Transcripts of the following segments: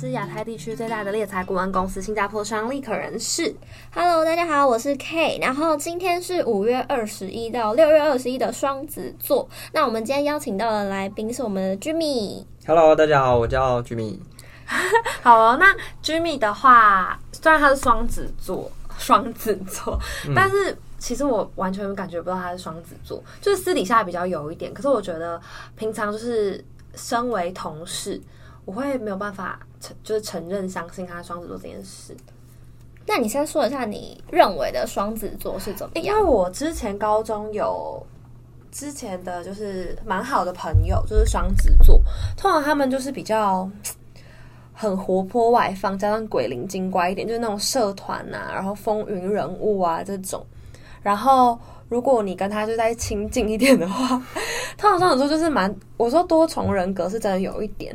是亚太地区最大的猎才顾问公司新加坡商立可人士。Hello，大家好，我是 K。然后今天是五月二十一到六月二十一的双子座。那我们今天邀请到的来宾是我们的 Jimmy。Hello，大家好，我叫 Jimmy。好哦，那 Jimmy 的话，虽然他是双子座，双子座，嗯、但是其实我完全感觉不到他是双子座，就是私底下比较有一点。可是我觉得平常就是身为同事，我会没有办法承，就是承认相信他是双子座这件事。那你先说一下你认为的双子座是怎么样？因为我之前高中有之前的就是蛮好的朋友，就是双子座，通常他们就是比较。很活泼外放，加上鬼灵精怪一点，就是那种社团呐、啊，然后风云人物啊这种。然后如果你跟他就再亲近一点的话，通常双子座就是蛮，我说多重人格是真的有一点，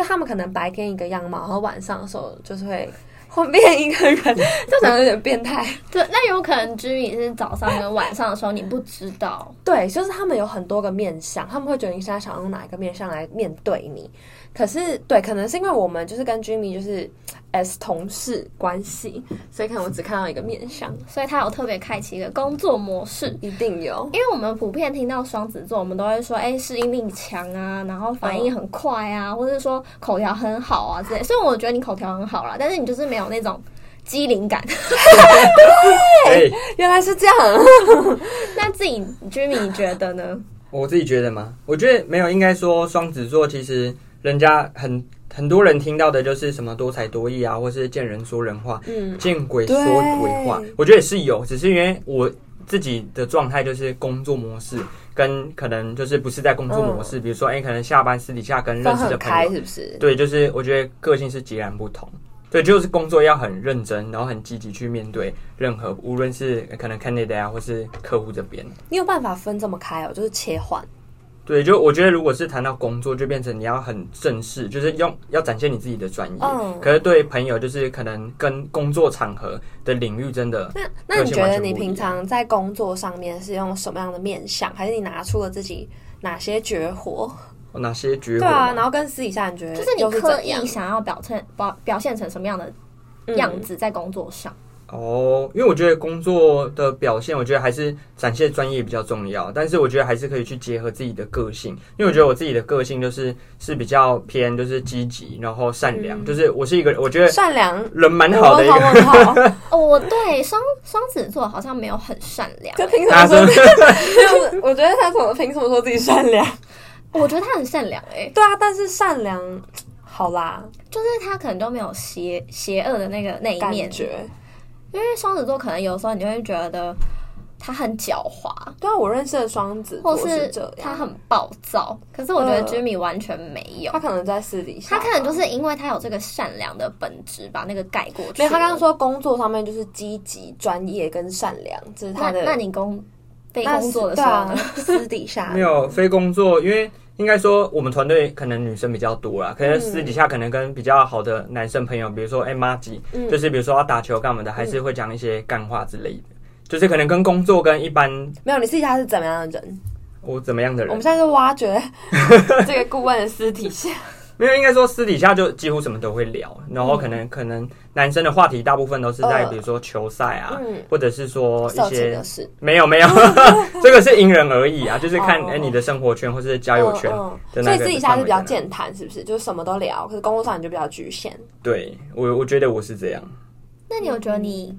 就他们可能白天一个样貌，然后晚上的时候就是会换变一个人，就长得有点变态。对，那有可能 Jimmy 是早上跟晚上的时候你不知道。对，就是他们有很多个面相，他们会觉得你现在想用哪一个面相来面对你。可是，对，可能是因为我们就是跟 Jimmy 就是 as 同事关系，所以可能我只看到一个面相，所以他有特别开启一个工作模式，一定有。因为我们普遍听到双子座，我们都会说，哎、欸，适应力强啊，然后反应很快啊，或者是说口条很好啊之类。所以我觉得你口条很好啦，但是你就是没有那种机灵感。对，原来是这样。那自己 Jimmy 你觉得呢？我自己觉得吗？我觉得没有，应该说双子座其实。人家很很多人听到的就是什么多才多艺啊，或是见人说人话，嗯，见鬼说鬼话。我觉得也是有，只是因为我自己的状态就是工作模式跟可能就是不是在工作模式，嗯、比如说哎、欸，可能下班私底下跟认识的朋友，是不是？对，就是我觉得个性是截然不同。对，就是工作要很认真，然后很积极去面对任何，无论是可能 candidate 啊，或是客户这边。你有办法分这么开哦，就是切换。对，就我觉得，如果是谈到工作，就变成你要很正式，就是用要展现你自己的专业。嗯。可是对朋友，就是可能跟工作场合的领域真的。那那你觉得你平常在工作上面是用什么样的面相，还是你拿出了自己哪些绝活？哪些绝活？对啊，然后跟私底下你觉得就是你刻意想要表现表表现成什么样的样子在工作上？嗯哦，因为我觉得工作的表现，我觉得还是展现专业比较重要。但是我觉得还是可以去结合自己的个性，因为我觉得我自己的个性就是是比较偏就是积极，然后善良，嗯、就是我是一个我觉得善良人蛮好的一个。哦，我对双双子座好像没有很善良。就凭什么说？我觉得他怎么凭什么说自己善良？我觉得他很善良哎、欸。对啊，但是善良好啦，就是他可能都没有邪邪恶的那个那一面。因为双子座可能有时候你会觉得他很狡猾，对啊，我认识的双子座是这样，他很暴躁。可是我觉得 Jimmy 完全没有，他可能在私底下，他可能就是因为他有这个善良的本质，把那个盖过去。没有，他刚刚说工作上面就是积极、专业跟善良，这是他的。那你工非工作的时候呢？私底下 没有非工作，因为。应该说，我们团队可能女生比较多啦，可能私底下可能跟比较好的男生朋友，比如说哎妈吉，就是比如说要打球干嘛的，还是会讲一些干话之类的，就是可能跟工作跟一般没有。你私底下是怎么样的人？我怎么样的人？我们现在是挖掘 这个顾问的私底下。没有，应该说私底下就几乎什么都会聊，然后可能可能男生的话题大部分都是在比如说球赛啊，或者是说一些没有没有，这个是因人而异啊，就是看哎你的生活圈或是交友圈，所以私底下是比较健谈，是不是？就是什么都聊，可是工作上你就比较局限。对，我我觉得我是这样。那你有觉得你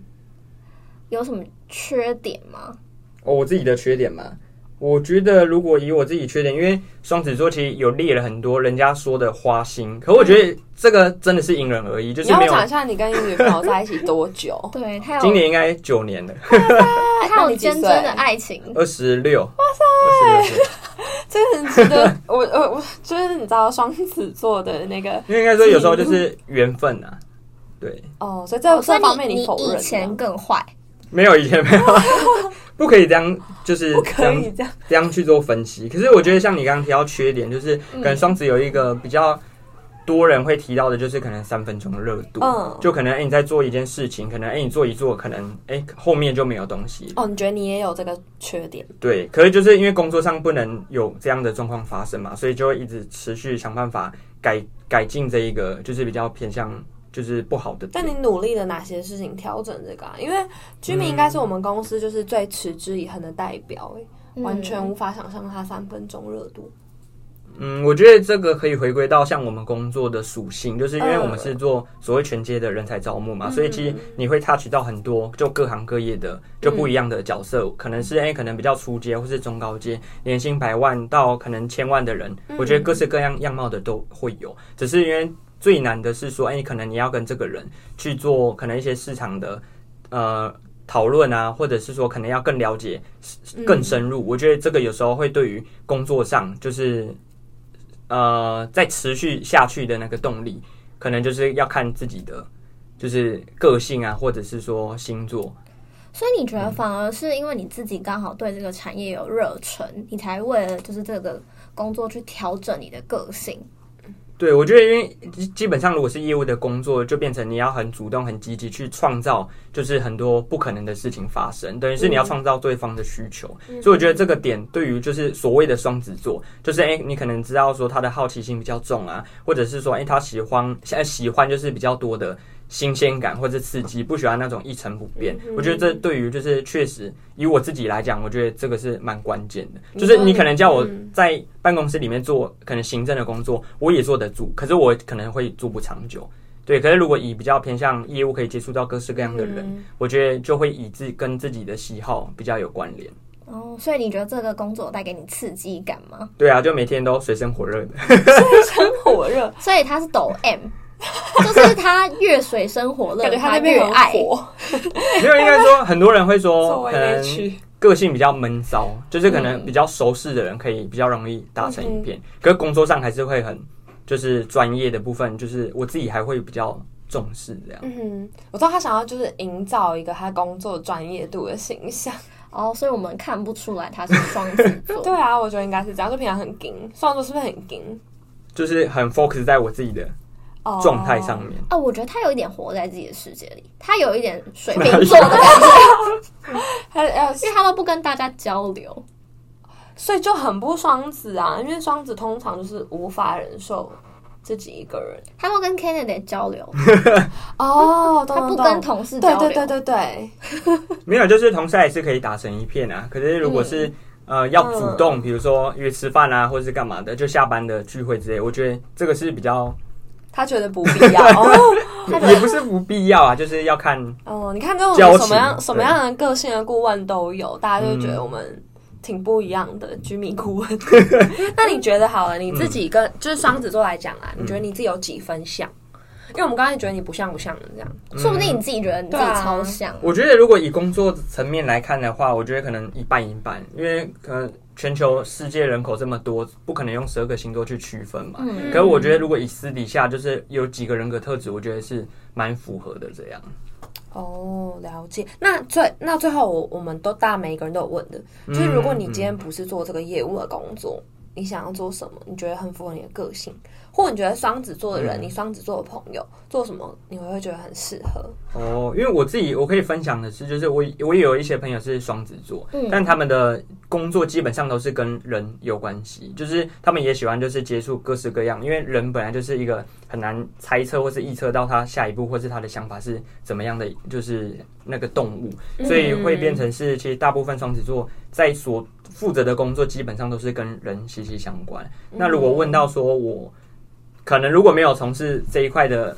有什么缺点吗？哦，我自己的缺点吗？我觉得，如果以我自己缺点，因为双子座其实有列了很多人家说的花心，可我觉得这个真的是因人而异。就是没有讲一下你跟你女朋友在一起多久？对，他有今年应该九年了。他 有真正的爱情，二十六。哇塞，这个 很值得。我我我就是你知道双子座的那个，因为应该说有时候就是缘分啊。对哦，所以这这方面你否认？以前更坏？没有，以前没有。不可以这样，就是这样这样去做分析。可是我觉得，像你刚刚提到缺点，就是可能双子有一个比较多人会提到的就是可能三分钟热度，嗯，就可能哎、欸、你在做一件事情，可能哎、欸、你做一做，可能哎、欸、后面就没有东西。哦，你觉得你也有这个缺点？对，可是就是因为工作上不能有这样的状况发生嘛，所以就会一直持续想办法改改进这一个，就是比较偏向就是不好的。但你努力了哪些事情调整这个啊？因为居民应该是我们公司就是最持之以恒的代表、欸，哎，完全无法想象他三分钟热度。嗯，我觉得这个可以回归到像我们工作的属性，就是因为我们是做所谓全阶的人才招募嘛，所以其实你会 touch 到很多就各行各业的就不一样的角色，可能是哎，可能比较初阶或是中高阶，年薪百万到可能千万的人，我觉得各式各样样貌的都会有。只是因为最难的是说，哎，可能你要跟这个人去做可能一些市场的呃讨论啊，或者是说可能要更了解更深入。我觉得这个有时候会对于工作上就是。呃，在持续下去的那个动力，可能就是要看自己的，就是个性啊，或者是说星座。所以你觉得反而是因为你自己刚好对这个产业有热忱，你才为了就是这个工作去调整你的个性。对，我觉得因为基本上如果是业务的工作，就变成你要很主动、很积极去创造，就是很多不可能的事情发生，等于是你要创造对方的需求。嗯、所以我觉得这个点对于就是所谓的双子座，就是诶，你可能知道说他的好奇心比较重啊，或者是说诶，他喜欢现在喜欢就是比较多的。新鲜感或者刺激，不喜欢那种一成不变。嗯、我觉得这对于就是确实以我自己来讲，我觉得这个是蛮关键的。就是你可能叫我在办公室里面做可能行政的工作，我也做得住，可是我可能会做不长久。对，可是如果以比较偏向业务，可以接触到各式各样的人，嗯、我觉得就会以自跟自己的喜好比较有关联。哦，所以你觉得这个工作带给你刺激感吗？对啊，就每天都水深火热的，水深火热，所以他是抖 M。就是他越水深火热，感觉他越爱。没有，应该说 很多人会说，可能个性比较闷骚，就是可能比较熟识的人可以比较容易达成一片。嗯、可是工作上还是会很，就是专业的部分，就是我自己还会比较重视这样。嗯哼，我知道他想要就是营造一个他工作专业度的形象哦，所以我们看不出来他是双子座。对啊，我觉得应该是这样，就平常很硬，双子座是不是很硬？就是很 focus 在我自己的。状态上面哦，我觉得他有一点活在自己的世界里，他有一点水瓶座的感觉，他要，因为他都不跟大家交流，所以就很不双子啊。因为双子通常就是无法忍受自己一个人，他会跟 Kennedy 交流 哦，他不跟同事交流，对对对对对，没有，就是同事也是可以打成一片啊。可是如果是、嗯、呃要主动，比如说约吃饭啊，或者是干嘛的，就下班的聚会之类，我觉得这个是比较。他觉得不必要，哦、也不是不必要啊，就是要看哦。你看，这种什么样什么样的个性的顾问都有，大家就觉得我们挺不一样的居民顾问。那你觉得好了，你自己跟、嗯、就是双子座来讲啊，你觉得你自己有几分像？因为我们刚才觉得你不像不像的这样，嗯、说不定你自己觉得你自己超像。我觉得如果以工作层面来看的话，我觉得可能一半一半，因为可能。全球世界人口这么多，不可能用十二个星座去区分嘛。嗯、可是我觉得，如果以私底下，就是有几个人格特质，我觉得是蛮符合的。这样。哦，了解。那最那最后我，我我们都大每一个人都有问的，就是如果你今天不是做这个业务的工作，嗯、你想要做什么？你觉得很符合你的个性？或者你觉得双子座的人，嗯、你双子座的朋友做什么，你会会觉得很适合？哦，因为我自己我可以分享的是，就是我我也有一些朋友是双子座，嗯、但他们的工作基本上都是跟人有关系，就是他们也喜欢就是接触各式各样，因为人本来就是一个很难猜测或是预测到他下一步或是他的想法是怎么样的，就是那个动物，所以会变成是其实大部分双子座在所负责的工作基本上都是跟人息息相关。那如果问到说我。可能如果没有从事这一块的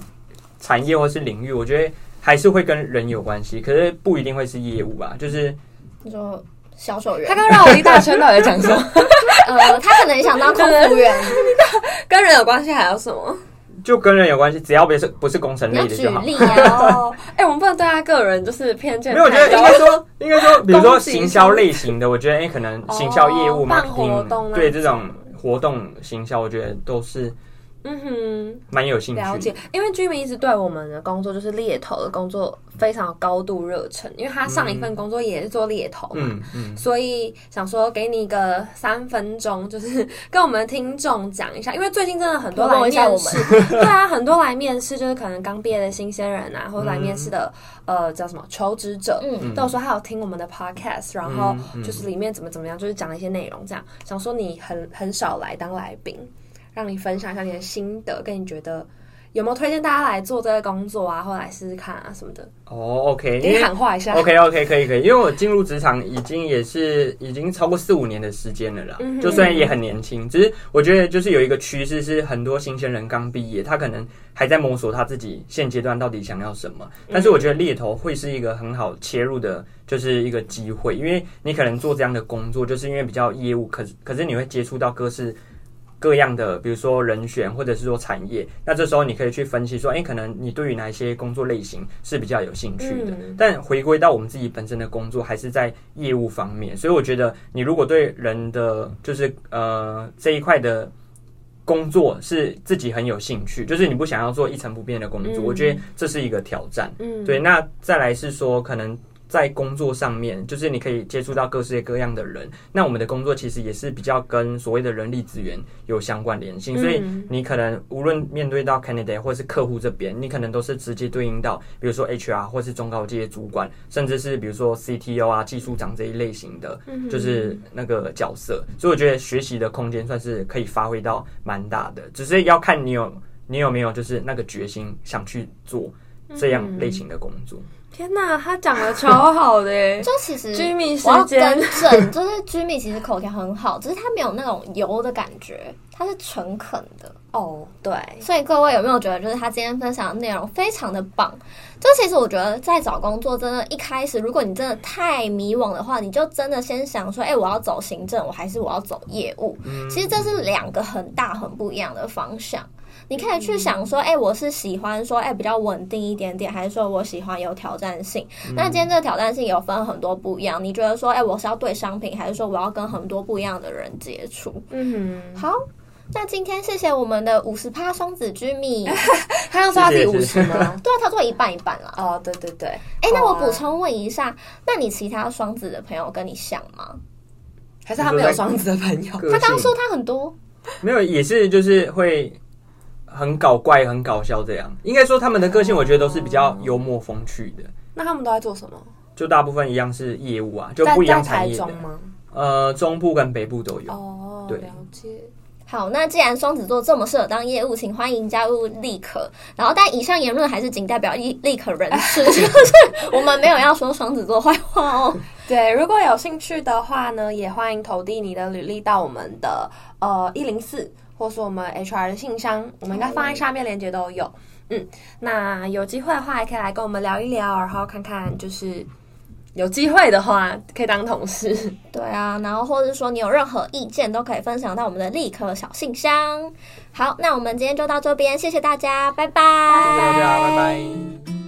产业或是领域，我觉得还是会跟人有关系，可是不一定会是业务吧。就是你说销售员，他刚绕了一大圈，到底在讲什么？呃，他可能想当空服员，跟人有关系还有什么？就跟人有关系，只要不是不是工程类的就好。举例哦，哎，我们不能对他个人就是偏见。没有，我觉得应该说，应该说，比如说行销类型的，我觉得哎，可能行销业务嘛，办活动，对这种活动行销，我觉得都是。嗯哼，蛮有兴趣。了解，因为居民一直对我们的工作就是猎头的工作非常高度热忱，因为他上一份工作也是做猎头嘛，嗯嗯，所以想说给你一个三分钟，就是跟我们听众讲一下，因为最近真的很多来面试，对啊，很多来面试就是可能刚毕业的新鲜人啊，或者来面试的、嗯、呃叫什么求职者，嗯，都有说他有听我们的 podcast，然后就是里面怎么怎么样，就是讲了一些内容，这样。想说你很很少来当来宾。让你分享一下你的心得，跟你觉得有没有推荐大家来做这个工作啊，或者来试试看啊什么的。哦、oh,，OK，给你喊话一下。OK，OK，okay, okay, 可以，可以，因为我进入职场已经也是已经超过四五年的时间了啦。嗯、就虽然也很年轻，只是我觉得就是有一个趋势是很多新鲜人刚毕业，他可能还在摸索他自己现阶段到底想要什么。但是我觉得猎头会是一个很好切入的，就是一个机会，因为你可能做这样的工作，就是因为比较业务，可是可是你会接触到各式。各样的，比如说人选或者是说产业，那这时候你可以去分析说，哎，可能你对于哪一些工作类型是比较有兴趣的。嗯、但回归到我们自己本身的工作，还是在业务方面，所以我觉得你如果对人的就是呃这一块的工作是自己很有兴趣，就是你不想要做一成不变的工作，嗯、我觉得这是一个挑战。嗯，对。那再来是说可能。在工作上面，就是你可以接触到各式各样的人。那我们的工作其实也是比较跟所谓的人力资源有相关联性，所以你可能无论面对到 candidate 或是客户这边，你可能都是直接对应到，比如说 HR 或是中高阶主管，甚至是比如说 CTO 啊、技术长这一类型的，就是那个角色。所以我觉得学习的空间算是可以发挥到蛮大的，只是要看你有你有没有就是那个决心想去做这样类型的工作。天呐，他讲的超好的耶！就其实，Jimmy 我要更正，就是 Jimmy 其实口条很好，只是他没有那种油的感觉，他是诚恳的哦。Oh, 对，所以各位有没有觉得，就是他今天分享的内容非常的棒？就其实我觉得，在找工作，真的，一开始如果你真的太迷惘的话，你就真的先想说，哎、欸，我要走行政，我还是我要走业务？嗯、其实这是两个很大很不一样的方向。你可以去想说，哎、欸，我是喜欢说，哎、欸，比较稳定一点点，还是说我喜欢有挑战性？嗯、那今天这个挑战性有分很多不一样。你觉得说，哎、欸，我是要对商品，还是说我要跟很多不一样的人接触？嗯哼，好，那今天谢谢我们的五十趴双子 Jimmy，他要说他自己五十吗？对啊，他做一半一半了。哦，对对对。哎、欸，那我补充问一下，那你其他双子的朋友跟你像吗？还是他没有双子的朋友？他刚刚说他很多，没有，也是就是会。很搞怪，很搞笑，这样应该说他们的个性，我觉得都是比较幽默风趣的。那他们都在做什么？就大部分一样是业务啊，就不一样产业的。吗？呃，中部跟北部都有。哦，对，了解。好，那既然双子座这么适合当业务，请欢迎加入立可。然后，但以上言论还是仅代表立立可人士，就是我们没有要说双子座坏话哦。对，如果有兴趣的话呢，也欢迎投递你的履历到我们的呃一零四。或是我们 HR 的信箱，我们应该放在下面，链接都有。嗯，那有机会的话，也可以来跟我们聊一聊，然后看看，就是有机会的话，可以当同事。对啊，然后或者是说你有任何意见，都可以分享到我们的立刻小信箱。好，那我们今天就到这边，谢谢大家，拜拜。谢谢大家。